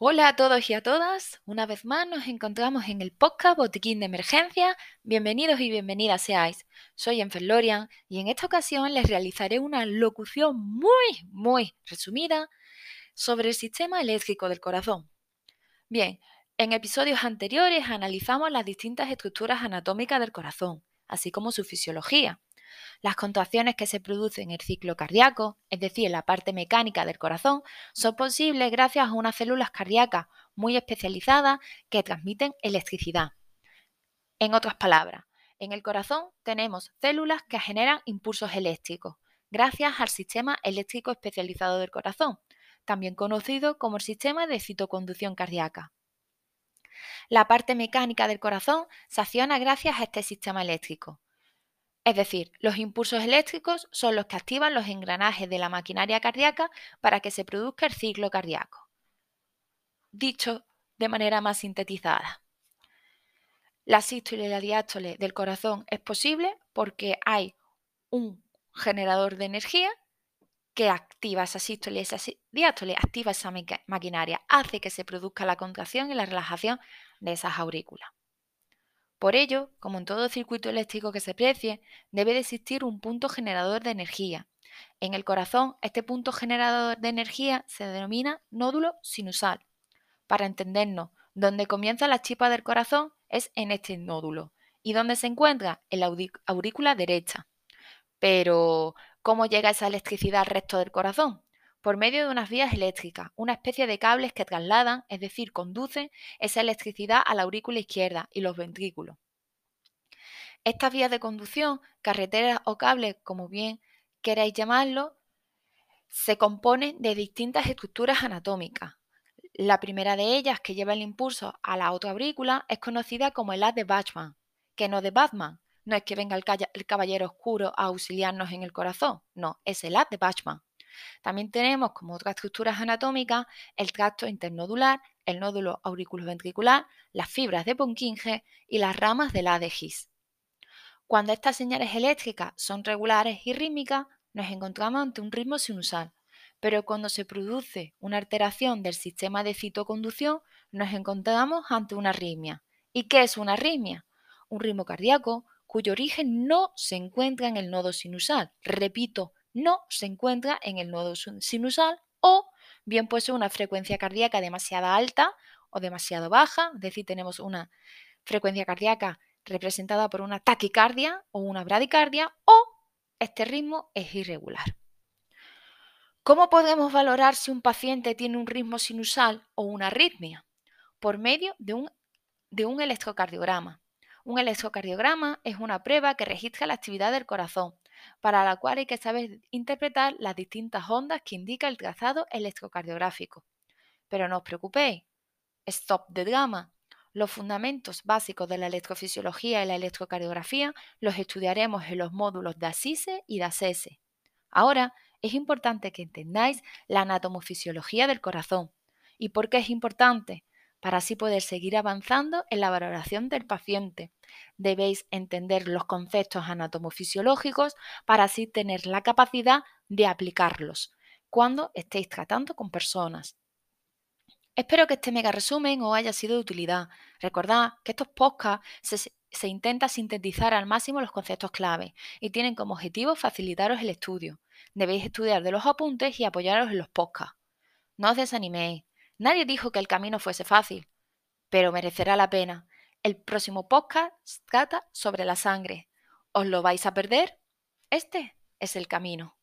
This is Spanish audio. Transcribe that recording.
Hola a todos y a todas, una vez más nos encontramos en el podcast Botiquín de Emergencia. Bienvenidos y bienvenidas seáis. Soy Enferlorian y en esta ocasión les realizaré una locución muy, muy resumida sobre el sistema eléctrico del corazón. Bien, en episodios anteriores analizamos las distintas estructuras anatómicas del corazón, así como su fisiología. Las contracciones que se producen en el ciclo cardíaco, es decir, la parte mecánica del corazón, son posibles gracias a unas células cardíacas muy especializadas que transmiten electricidad. En otras palabras, en el corazón tenemos células que generan impulsos eléctricos, gracias al sistema eléctrico especializado del corazón, también conocido como el sistema de citoconducción cardíaca. La parte mecánica del corazón se acciona gracias a este sistema eléctrico. Es decir, los impulsos eléctricos son los que activan los engranajes de la maquinaria cardíaca para que se produzca el ciclo cardíaco. Dicho de manera más sintetizada. La sístole y la diástole del corazón es posible porque hay un generador de energía que activa esa sístole y esa diástole, activa esa maquinaria, hace que se produzca la contracción y la relajación de esas aurículas. Por ello, como en todo circuito eléctrico que se precie, debe de existir un punto generador de energía. En el corazón, este punto generador de energía se denomina nódulo sinusal. Para entendernos, donde comienza la chispa del corazón es en este nódulo y donde se encuentra en la aurícula derecha. Pero, ¿cómo llega esa electricidad al resto del corazón? Por medio de unas vías eléctricas, una especie de cables que trasladan, es decir, conducen esa electricidad a la aurícula izquierda y los ventrículos. Estas vías de conducción, carreteras o cables, como bien queráis llamarlo, se componen de distintas estructuras anatómicas. La primera de ellas, que lleva el impulso a la otra aurícula, es conocida como el haz de Bachmann, que no de Batman. No es que venga el, caballero oscuro a auxiliarnos en el corazón, no, es el haz de Bachmann. También tenemos como otras estructuras anatómicas el tracto internodular, el nódulo auriculoventricular, las fibras de Purkinje y las ramas del la Cuando estas señales eléctricas son regulares y rítmicas, nos encontramos ante un ritmo sinusal, pero cuando se produce una alteración del sistema de citoconducción, nos encontramos ante una arritmia. ¿Y qué es una arritmia? Un ritmo cardíaco cuyo origen no se encuentra en el nodo sinusal. Repito, no se encuentra en el nodo sinusal o bien puede ser una frecuencia cardíaca demasiado alta o demasiado baja, es decir, tenemos una frecuencia cardíaca representada por una taquicardia o una bradicardia o este ritmo es irregular. ¿Cómo podemos valorar si un paciente tiene un ritmo sinusal o una arritmia? Por medio de un, de un electrocardiograma. Un electrocardiograma es una prueba que registra la actividad del corazón para la cual hay que saber interpretar las distintas ondas que indica el trazado electrocardiográfico. Pero no os preocupéis, stop de drama. Los fundamentos básicos de la electrofisiología y la electrocardiografía los estudiaremos en los módulos de ASISE y de ASESE. Ahora es importante que entendáis la anatomofisiología del corazón. ¿Y por qué es importante? Para así poder seguir avanzando en la valoración del paciente. Debéis entender los conceptos anatomofisiológicos para así tener la capacidad de aplicarlos cuando estéis tratando con personas. Espero que este mega resumen os haya sido de utilidad. Recordad que estos podcasts se, se intenta sintetizar al máximo los conceptos clave y tienen como objetivo facilitaros el estudio. Debéis estudiar de los apuntes y apoyaros en los podcasts. No os desaniméis, Nadie dijo que el camino fuese fácil, pero merecerá la pena. El próximo podcast trata sobre la sangre. ¿Os lo vais a perder? Este es el camino.